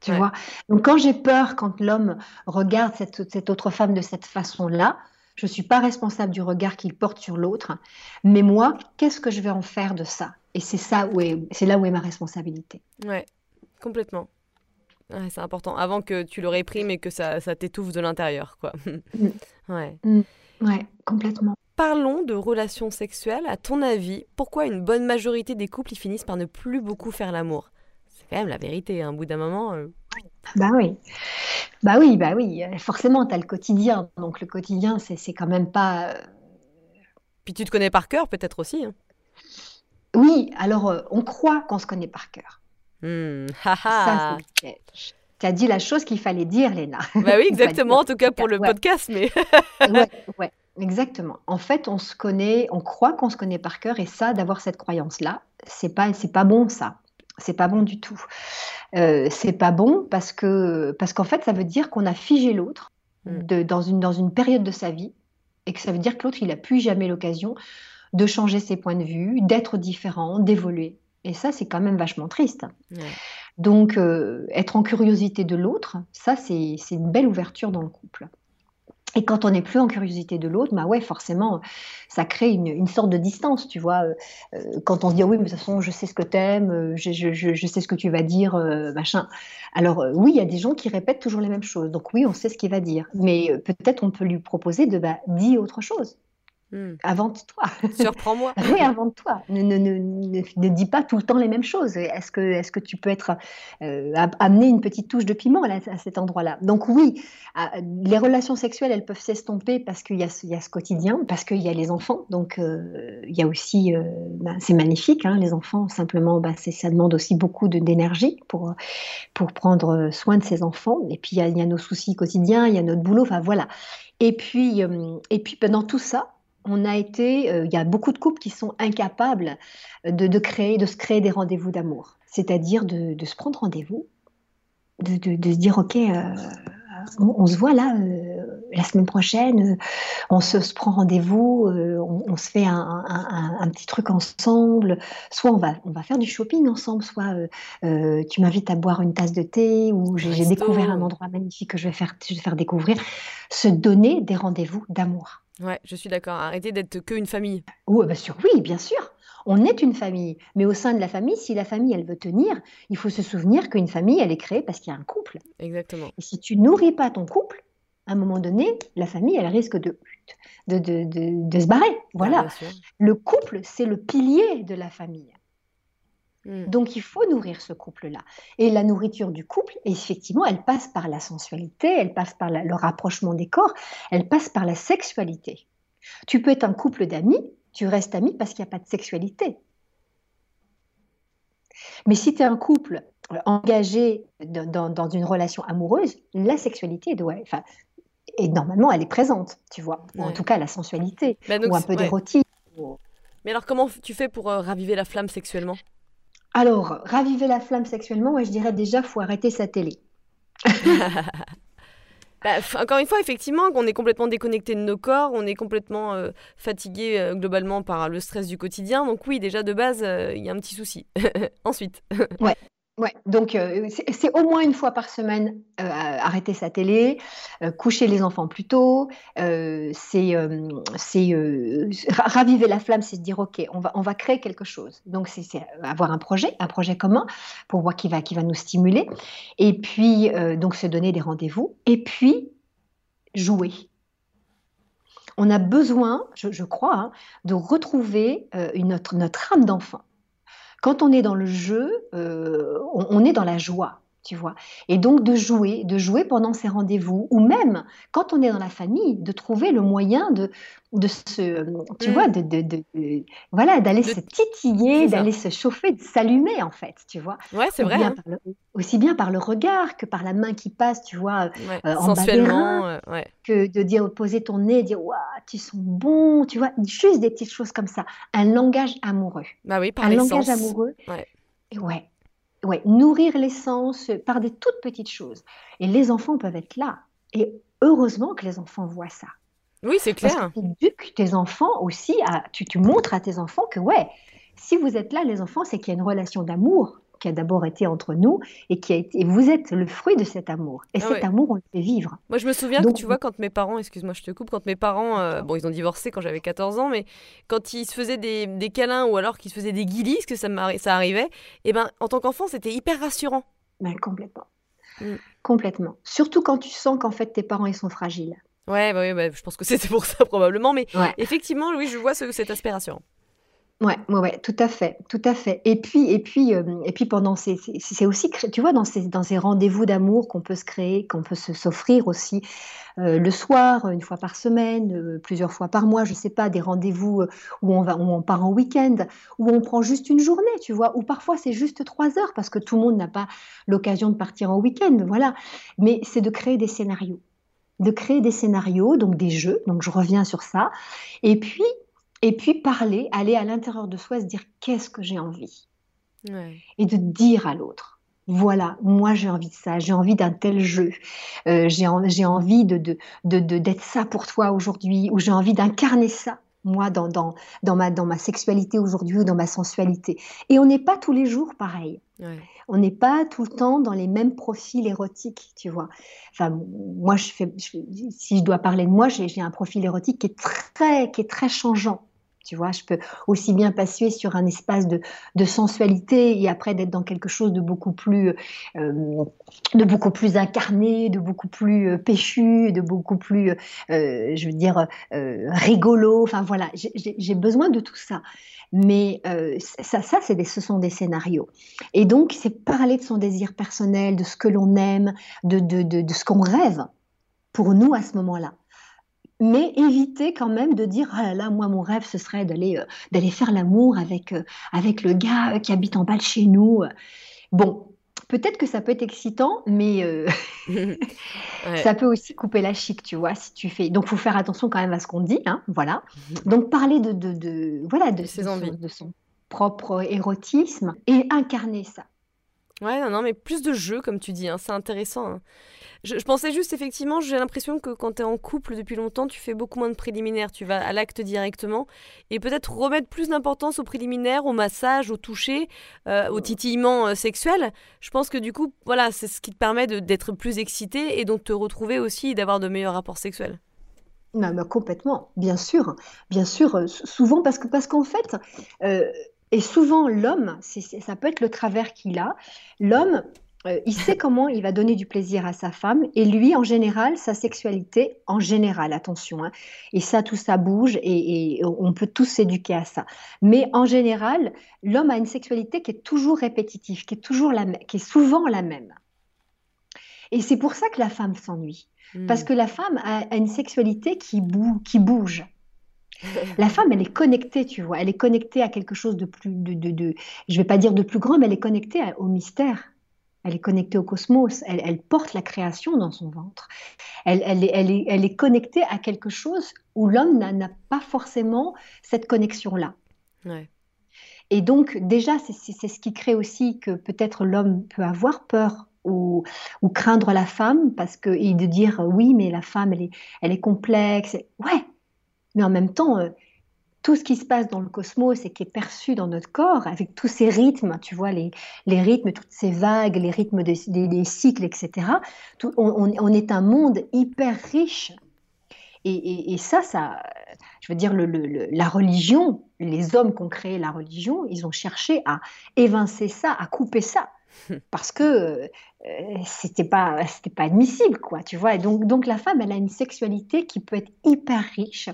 Tu vois? Donc quand j'ai peur, quand l'homme regarde cette, cette, autre femme de cette façon-là, je ne suis pas responsable du regard qu'il porte sur l'autre, mais moi, qu'est-ce que je vais en faire de ça? Et c'est ça où est, c'est là où est ma responsabilité. Ouais, complètement. c'est important. Avant que tu le réprimes et que ça, ça t'étouffe de l'intérieur, quoi. Mm. [laughs] ouais. Mm. Ouais, complètement. Parlons de relations sexuelles. À ton avis, pourquoi une bonne majorité des couples y finissent par ne plus beaucoup faire l'amour? Quand même la vérité. Hein. Un bout d'un moment. Euh. Bah oui. Bah oui, bah oui. Forcément, tu as le quotidien. Donc le quotidien, c'est quand même pas. Euh, Puis tu te connais par cœur, peut-être aussi. Hein. Oui, alors euh, on croit qu'on se connaît par cœur. Mmh. Ça, tu as dit la chose qu'il fallait dire, Léna. Bah oui, [laughs] exactement, en tout cas pour le podcast. Mais... [laughs] ouais, ouais, exactement. En fait, on se connaît, on croit qu'on se connaît par cœur et ça, d'avoir cette croyance-là, c'est pas, c'est pas bon ça c'est pas bon du tout. Euh, c'est pas bon parce que parce qu'en fait, ça veut dire qu'on a figé l'autre mm. dans une dans une période de sa vie et que ça veut dire que l'autre il a plus jamais l'occasion de changer ses points de vue, d'être différent, d'évoluer. Et ça, c'est quand même vachement triste. Donc, euh, être en curiosité de l'autre, ça, c'est une belle ouverture dans le couple. Et quand on n'est plus en curiosité de l'autre, bah ouais, forcément, ça crée une, sorte de distance, tu vois. Euh, euh, quand on se dit oui, mais de toute façon, je sais ce que t'aimes, euh, je, je, sais ce que tu vas dire, machin. Alors oui, il y a des gens qui répètent toujours les mêmes choses. Donc oui, on sait ce qu'il va dire, mais peut-être on peut lui proposer de bah, dire autre chose. Hmm. Invente-toi. Surprends-moi. [laughs] oui, invente-toi. Ne, ne, ne, ne, dis pas tout le temps les mêmes choses. Est-ce que, est que tu peux être euh, amener une petite touche de piment à, cet endroit-là? Donc oui, les relations sexuelles, elles peuvent s'estomper parce qu'il y, a ce quotidien, parce qu'il y a les enfants. Donc euh, il y a aussi, euh, bah, c'est magnifique, hein, les enfants. Simplement, bah, ça demande aussi beaucoup d'énergie pour pour prendre soin de ses enfants. Et puis il y, a, il y a nos soucis quotidiens, il y a notre boulot. Enfin voilà. Et puis et puis pendant tout ça on a été, euh, il y a beaucoup de couples qui sont incapables de, créer, de se créer des rendez-vous d'amour. C'est-à-dire de, se prendre rendez-vous, de, se dire, OK, euh, on, se voit là euh, la semaine prochaine, on se, prend rendez-vous, on, se fait un, petit truc ensemble, soit on va, on va faire du shopping ensemble, soit tu m'invites à boire une tasse de thé, ou j'ai découvert un endroit magnifique que je vais faire, je vais faire découvrir. Se donner des rendez-vous d'amour. Ouais, je suis d'accord. Arrêtez d'être que une famille. Oui, bien sûr, oui, bien sûr. On est une famille, mais au sein de la famille, si la famille elle veut tenir, il faut se souvenir qu'une famille elle est créée parce qu'il y a un couple. Exactement. Et si tu nourris pas ton couple, à un moment donné, la famille elle risque de de, de, de, se barrer. Voilà. le couple c'est le pilier de la famille. Mm. Donc il faut nourrir ce couple-là. Et la nourriture du couple, effectivement, elle passe par la sensualité, elle passe par le rapprochement des corps, elle passe par la sexualité. Tu peux être un couple d'amis, tu restes ami parce qu'il n'y a pas de sexualité. Mais si tu es un couple engagé dans, une relation amoureuse, la sexualité doit, enfin, et normalement, elle est présente, tu vois. en tout cas, la sensualité, bah, ou un peu d'érotisme. Mais alors, comment tu fais pour euh, raviver la flamme sexuellement? Alors, raviver la flamme sexuellement, je dirais déjà, faut arrêter sa télé. [laughs] Bah, encore une fois, effectivement, qu'on est complètement déconnecté de nos corps, on est complètement euh, fatigué euh, globalement par le stress du quotidien. Donc oui, déjà de base, il y a un petit souci. [laughs] Ensuite. ouais. Ouais, donc euh, c'est au moins une fois par semaine euh, arrêter sa télé, euh, coucher les enfants plus tôt, c'est raviver la flamme, c'est se dire ok, on va, créer quelque chose. Donc c'est avoir un projet, un projet commun pour voir qui va, qui va nous stimuler. Et puis donc se donner des rendez-vous. Et puis jouer. On a besoin, je, crois, hein, de retrouver notre âme d'enfant. Quand on est dans le jeu, euh, on, est dans la joie tu vois. Et donc de jouer, de jouer pendant ces rendez-vous, ou même quand on est dans la famille, de trouver le moyen de, de se, tu vois, de, de, de, voilà, d'aller se titiller, d'aller se chauffer, de s'allumer en fait, tu vois. Ouais, c'est vrai. Hein. aussi bien par le regard que par la main qui passe, tu vois, euh, sensuellement, euh, ouais. que de dire poser ton nez, dire waouh, tu sens bon, tu vois, juste des petites choses comme ça. Un langage amoureux. Bah oui, par un langage amoureux. Ouais. ouais ouais, nourrir l'essence par des toutes petites choses. Et les enfants peuvent être là. Et heureusement que les enfants voient ça. Oui, c'est clair. Parce que tu éduques tes enfants aussi, à, tu, tu montres à tes enfants que, ouais, si vous êtes là, les enfants, c'est qu'il y a une relation d'amour qui a d'abord été entre nous et qui a été, et vous êtes le fruit de cet amour. Et ah cet amour, on le fait vivre. Moi, je me souviens que tu vois, quand mes parents, excuse-moi, je te coupe, quand mes parents, euh, bon, ils ont divorcé quand j'avais 14 ans, mais quand ils se faisaient des, des câlins ou alors qu'ils se faisaient des guilis, que ça, ça arrivait, et eh ben, en tant qu'enfant, c'était hyper rassurant. Ben, complètement. Mm. Complètement. Surtout quand tu sens qu'en fait, tes parents, ils sont fragiles. Ouais, ouais, ouais je pense que [laughs] c'était pour ça probablement, mais effectivement, oui, je vois ce, cet aspect rassurant. Ouais, ouais, ouais, tout à fait, tout à fait. Et puis, et puis, euh, et puis pendant ces, c'est aussi, tu vois, dans ces, dans ces rendez-vous d'amour qu'on peut se créer, qu'on peut se s'offrir aussi euh, le soir, une fois par semaine, euh, plusieurs fois par mois, je sais pas, des rendez-vous où on va, où on part en week-end, où on prend juste une journée, tu vois, ou parfois c'est juste trois heures parce que tout le monde n'a pas l'occasion de partir en week-end, voilà. Mais c'est de créer des scénarios, de créer des scénarios, donc des jeux. Donc je reviens sur ça. Et puis et puis parler, aller à l'intérieur de soi, se dire qu'est-ce que j'ai envie? Et de dire à l'autre, voilà, moi j'ai envie de ça, j'ai envie d'un tel jeu, euh, j'ai envie de, de, d'être ça pour toi aujourd'hui, ou j'ai envie d'incarner ça, moi, dans, dans, dans, ma, dans ma sexualité aujourd'hui ou dans ma sensualité. Et on n'est pas tous les jours pareil. On n'est pas tout le temps dans les mêmes profils érotiques, tu vois. Enfin, moi, je fais, si je dois parler de moi, j'ai un profil érotique qui est très, qui est très changeant. Tu vois, je peux aussi bien passer sur un espace de, sensualité et après d'être dans quelque chose de beaucoup plus, euh, de beaucoup plus incarné, de beaucoup plus euh, péchu, de beaucoup plus, euh, je veux dire, rigolo. Enfin voilà, j'ai besoin de tout ça. Mais ça, ça ce sont des scénarios. Et donc, c'est parler de son désir personnel, de ce que l'on aime, de ce qu'on rêve pour nous à ce moment-là mais éviter quand même de dire ah là là moi mon rêve ce serait d'aller euh, d'aller faire l'amour avec euh, avec le gars euh, qui habite en bas de chez nous. Bon peut-être que ça peut être excitant mais [laughs] [laughs] ça peut aussi couper la chic tu vois si tu fais. Donc faut faire attention quand même à ce qu'on dit hein, voilà. Donc parler de, de, de voilà de, ses envies. de son propre érotisme et incarner ça Ouais, non, non, mais plus de jeux, comme tu dis, hein, c'est intéressant. Hein. Je, pensais juste, effectivement, j'ai l'impression que quand tu es en couple depuis longtemps, tu fais beaucoup moins de préliminaires, tu vas à l'acte directement, et peut-être remettre plus d'importance aux préliminaires, au massage, au toucher, euh, au titillement euh, sexuel. Je pense que du coup, voilà, c'est ce qui te permet d'être plus excité et donc te retrouver aussi d'avoir de meilleurs rapports sexuels. Non, mais complètement, bien sûr, bien sûr, euh, souvent parce que parce qu'en fait, et souvent, l'homme, ça peut être le travers qu'il a, l'homme, euh, il sait comment il va donner du plaisir à sa femme, et lui, en général, sa sexualité, en général, attention, hein, et ça, tout ça bouge, et, on peut tous s'éduquer à ça. Mais en général, l'homme a une sexualité qui est toujours répétitive, qui est, toujours la, qui est souvent la même. Et c'est pour ça que la femme s'ennuie. Parce hmm. que la femme a, une sexualité qui, qui bouge. [laughs] La femme, elle est connectée, tu vois, elle est connectée à quelque chose de plus, de, de, de je vais pas dire de plus grand, mais elle est connectée au mystère. Elle est connectée au cosmos, elle, porte la création dans son ventre. Elle, elle, est, elle, est, elle est connectée à quelque chose où l'homme n'a pas forcément cette connexion-là. Et donc, déjà, c'est ce qui crée aussi que peut-être l'homme peut avoir peur ou, ou, craindre la femme, parce que, et de dire oui, mais la femme, elle est, elle est complexe. Ouais, mais en même temps, euh, tout ce qui se passe dans le cosmos et qui est perçu dans notre corps, avec tous ces rythmes, tu vois, les, les rythmes, toutes ces vagues, les rythmes des, cycles, etc. Tout, on, est un monde hyper riche. Et, ça, ça, je veux dire, la religion, les hommes qui ont créé la religion, ils ont cherché à évincer ça, à couper ça. Parce que euh, c'était pas c'était pas admissible quoi tu vois. Et donc donc la femme elle a une sexualité qui peut être hyper riche.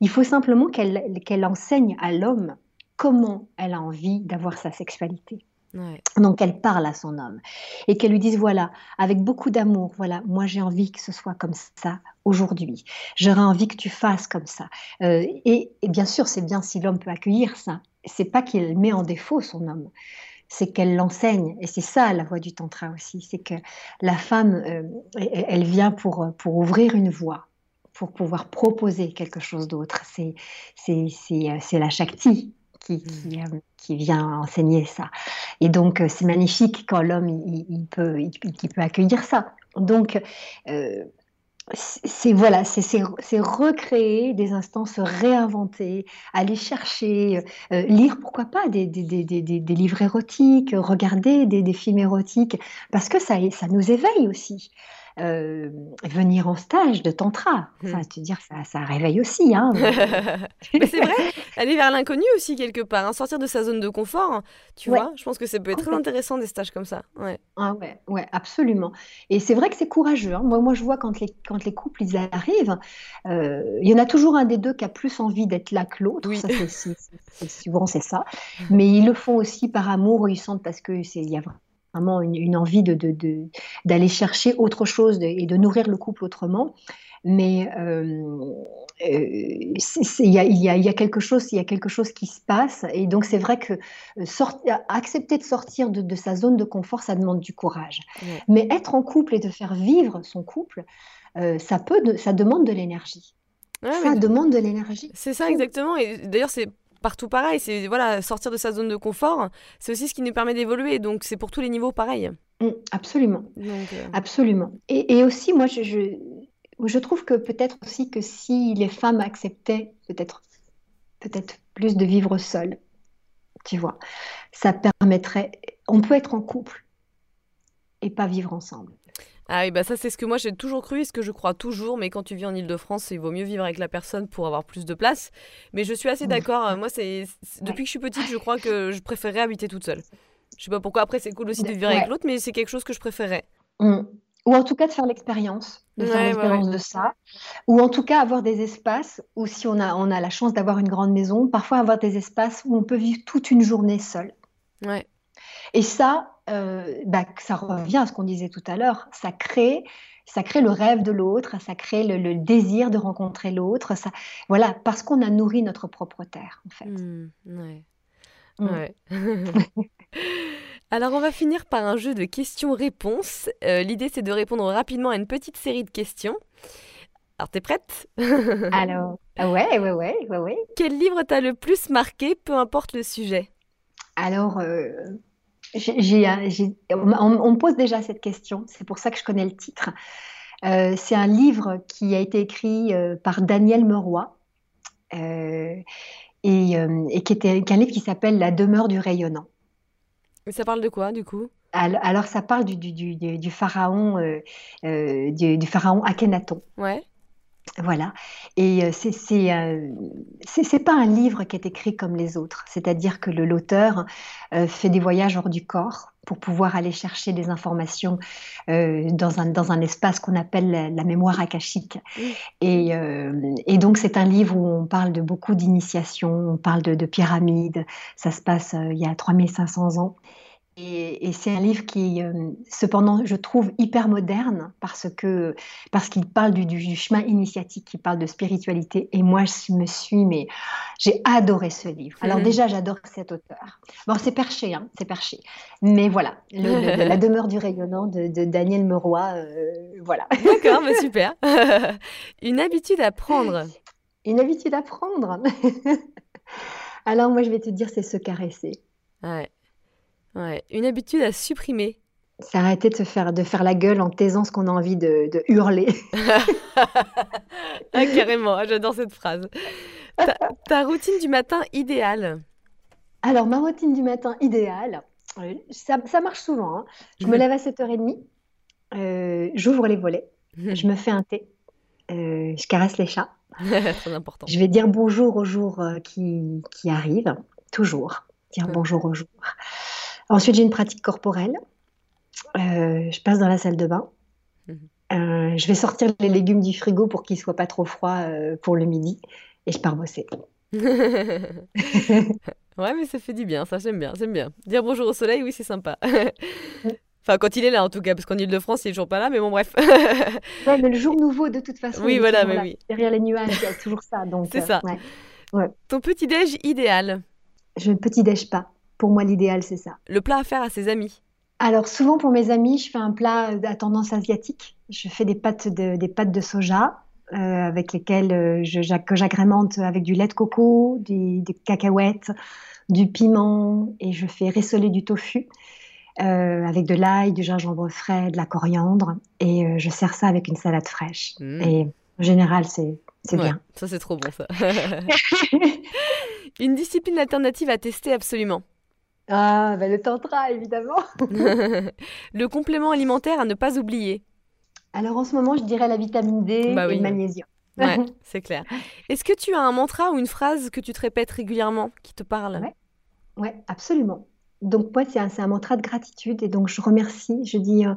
Il faut simplement qu'elle qu'elle enseigne à l'homme comment elle a envie d'avoir sa sexualité. Donc qu'elle parle à son homme. Et qu'elle lui dise voilà avec beaucoup d'amour voilà moi j'ai envie que ce soit comme ça aujourd'hui. J'aurais envie que tu fasses comme ça. Euh, et, et, bien sûr c'est bien si l'homme peut accueillir ça. C'est pas qu'il met en défaut son homme c'est qu'elle l'enseigne. Et c'est ça la voie du tantra aussi, c'est que la femme, euh, elle vient pour, pour ouvrir une voie, pour pouvoir proposer quelque chose d'autre. C'est, c'est, c'est, la Shakti qui, qui, mm. euh, qui, vient enseigner ça. Et donc, euh, c'est magnifique quand l'homme, il, peut, il, peut accueillir ça. Donc, c'est voilà, c'est recréer des instants, se réinventer, aller chercher, euh, lire pourquoi pas des, des, des, des, livres érotiques, regarder des, films érotiques, parce que ça, ça nous éveille aussi. Euh, venir en stage de tantra. Enfin, hmm. te dire, ça, ça réveille aussi. Hein, [laughs] mais c'est vrai, aller vers l'inconnu aussi quelque part, hein, sortir de sa zone de confort, tu vois. Je pense que ça peut être très intéressant des stages comme ça. Ouais. Ah ouais, ouais, absolument. Et c'est vrai que c'est courageux. Hein. Moi, moi, je vois quand les, quand les couples ils arrivent, euh, il y en a toujours un des deux qui a plus envie d'être là que l'autre. Oui. souvent c'est ça. [laughs] Mais ils le font aussi par amour, ils sentent parce que c'est il y a vraiment une, envie de, d'aller chercher autre chose et de nourrir le couple autrement. Mais il y, a, quelque chose, il y a quelque chose qui se passe, et donc c'est vrai que euh, accepter de sortir de, sa zone de confort, ça demande du courage. Mais être en couple et de faire vivre son couple, euh, ça peut, ça demande de l'énergie. ça demande de l'énergie. C'est ça exactement. Et d'ailleurs, c'est partout pareil. C'est voilà, sortir de sa zone de confort, c'est aussi ce qui nous permet d'évoluer. Donc c'est pour tous les niveaux pareil. Mmh, absolument. Euh, absolument. Et, aussi, moi, je, je, trouve que peut-être aussi que si les femmes acceptaient peut-être peut-être plus de vivre seules, tu vois, ça permettrait. On peut être en couple et pas vivre ensemble. Ah oui, bah ça c'est ce que moi j'ai toujours cru et ce que je crois toujours, mais quand tu vis en Ile-de-France, il vaut mieux vivre avec la personne pour avoir plus de place. Mais je suis assez d'accord, moi c'est depuis que je suis petite, je crois que je préférerais habiter toute seule. Je sais pas pourquoi, après c'est cool aussi de vivre avec l'autre, mais c'est quelque chose que je préférais. Mmh. Ou en tout cas de faire l'expérience, de faire l'expérience de ça. Ou en tout cas avoir des espaces où si on a, on a la chance d'avoir une grande maison, parfois avoir des espaces où on peut vivre toute une journée seule. Ouais. Et ça, euh, bah, ça revient à ce qu'on disait tout à l'heure, ça crée, ça crée le rêve de l'autre, ça crée le, désir de rencontrer l'autre, ça, voilà, parce qu'on a nourri notre propre terre, en fait. Mmh, ouais. Mmh. [laughs] Alors on va finir par un jeu de questions-réponses. Euh, l'idée c'est de répondre rapidement à une petite série de questions. Alors t'es prête? [laughs] Alors, ouais, ouais, ouais, ouais, ouais. Quel livre t'a le plus marqué, peu importe le sujet? Alors, euh, on, me pose déjà cette question, c'est pour ça que je connais le titre. Euh, c'est un livre qui a été écrit euh, par Daniel Meroy euh, et, qui était un livre qui s'appelle La demeure du rayonnant. Et ça parle de quoi du coup? Alors, ça parle du, du pharaon, du, pharaon Akhenaton. Ouais. Voilà. Et euh, euh, c'est c'est pas un livre qui est écrit comme les autres. C'est-à-dire que l'auteur euh, fait des voyages hors du corps pour pouvoir aller chercher des informations dans, un, dans un espace qu'on appelle la, mémoire akashique. Et, et donc c'est un livre où on parle de beaucoup d'initiations, on parle de, de pyramides. Ça se passe il y a 3500 ans. Et, c'est un livre qui, euh, cependant, je trouve hyper moderne parce que parce qu'il parle du, chemin initiatique, qui parle de spiritualité. Et moi, je me suis, mais j'ai adoré ce livre. Alors mhm. déjà, j'adore cet auteur. Bon, c'est perché, hein, c'est perché. Mais voilà, la [laughs] demeure du rayonnant de, Daniel Meroy, euh, voilà. D'accord, mais [laughs] super. [laughs] Une habitude à prendre. Une habitude à prendre. Alors moi, je vais te dire, c'est se caresser. Ouais. Ouais. Une habitude à supprimer. C'est arrêter de, se faire, de faire la gueule en taisant ce qu'on a envie de, hurler. [laughs] [laughs] ah, carrément, j'adore cette phrase. ta, routine du matin idéale? Alors, ma routine du matin idéale, ça, ça marche souvent. Hein. Je me lève à 7h30, euh, j'ouvre les volets, je me fais un thé, euh, je caresse les chats. [laughs] Très important. Je vais dire bonjour aux jours euh, qui, qui arrivent, toujours. Dire bonjour aux jours. Ensuite, j'ai une pratique corporelle. je passe dans la salle de bain. Mhm. je vais sortir les légumes du frigo pour qu'ils ne soient pas trop froids pour le midi. Et je pars bosser. [laughs] ouais, mais ça fait du bien, ça j'aime bien, j'aime bien. Dire bonjour au soleil, oui, c'est sympa. [laughs] Enfin, quand il est là, en tout cas, parce qu'en Ile-de-France, il est toujours pas là, mais bon, bref. [laughs] ouais, mais le jour nouveau, de toute façon. Oui, voilà, mais oui. Derrière les nuages, il y a toujours ça. C'est ça. Euh, ouais. Ton petit-déj idéal? Je ne petit-déj pas. Pour moi, l'idéal, c'est ça. Le plat à faire à ses amis Alors, souvent, pour mes amis, je fais un plat à tendance asiatique. Je fais des pâtes de, des pâtes de soja. Euh, avec lesquelles euh, je, que j'agrémente avec du lait de coco, des cacahuètes, du piment et je fais rissoler du tofu. Euh, avec de l'ail, du gingembre frais, de la coriandre, et euh, je sers ça avec une salade fraîche. Mmh. Et en général, c'est bien. Ça, c'est trop bon, ça. [laughs] [laughs] une discipline alternative à tester absolument. Ah, ben le tantra, évidemment. [laughs] le complément alimentaire à ne pas oublier. Alors en ce moment, je dirais la vitamine D bah et le magnésium. Ouais, [laughs] c'est clair. Est-ce que tu as un mantra ou une phrase que tu te répètes régulièrement qui te parle? Ouais. ouais, absolument donc moi, c'est un, mantra de gratitude et donc je remercie, je dis euh,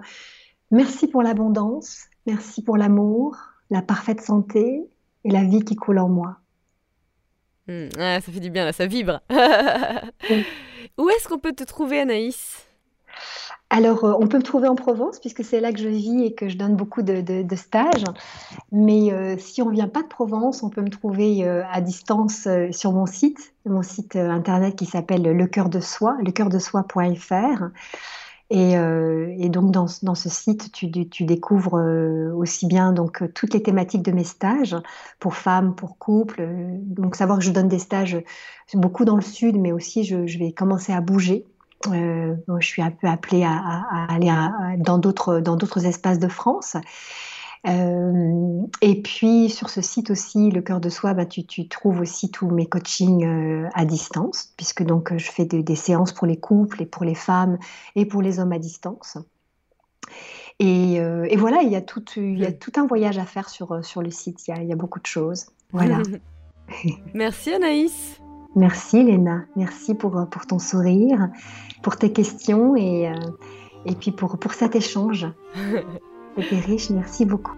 merci pour l'abondance, merci pour l'amour, la parfaite santé et la vie qui coule en moi. Hmm, ça fait du bien là, ça vibre. [laughs] Où est-ce qu'on peut te trouver Anaïs? Alors, euh, on peut me trouver en Provence, puisque c'est là que je vis et que je donne beaucoup de, stages. Mais euh, si on ne vient pas de Provence, on peut me trouver euh, à distance sur mon site, mon site internet qui s'appelle Le Cœur de Soi, lecoeurdesoi.fr. Et, et donc, dans, ce site, tu, découvres aussi bien donc, toutes les thématiques de mes stages, pour femmes, pour couples. Donc, savoir que je donne des stages beaucoup dans le sud, mais aussi je vais commencer à bouger euh, je suis un peu appelée à, aller dans d'autres espaces de France. Euh, et puis sur ce site aussi, le cœur de soi, bah, tu, trouves aussi tous mes coachings euh, à distance, puisque donc je fais des, séances pour les couples et pour les femmes et pour les hommes à distance. Et, voilà, il y, a tout, il y a tout un voyage à faire sur, sur le site, il y, a, il y a beaucoup de choses. Voilà. [laughs] [laughs] Merci Anaïs. Merci Léna, merci pour, pour ton sourire, pour tes questions et, euh, et puis pour, pour cet échange. [laughs] C'était riche, merci beaucoup.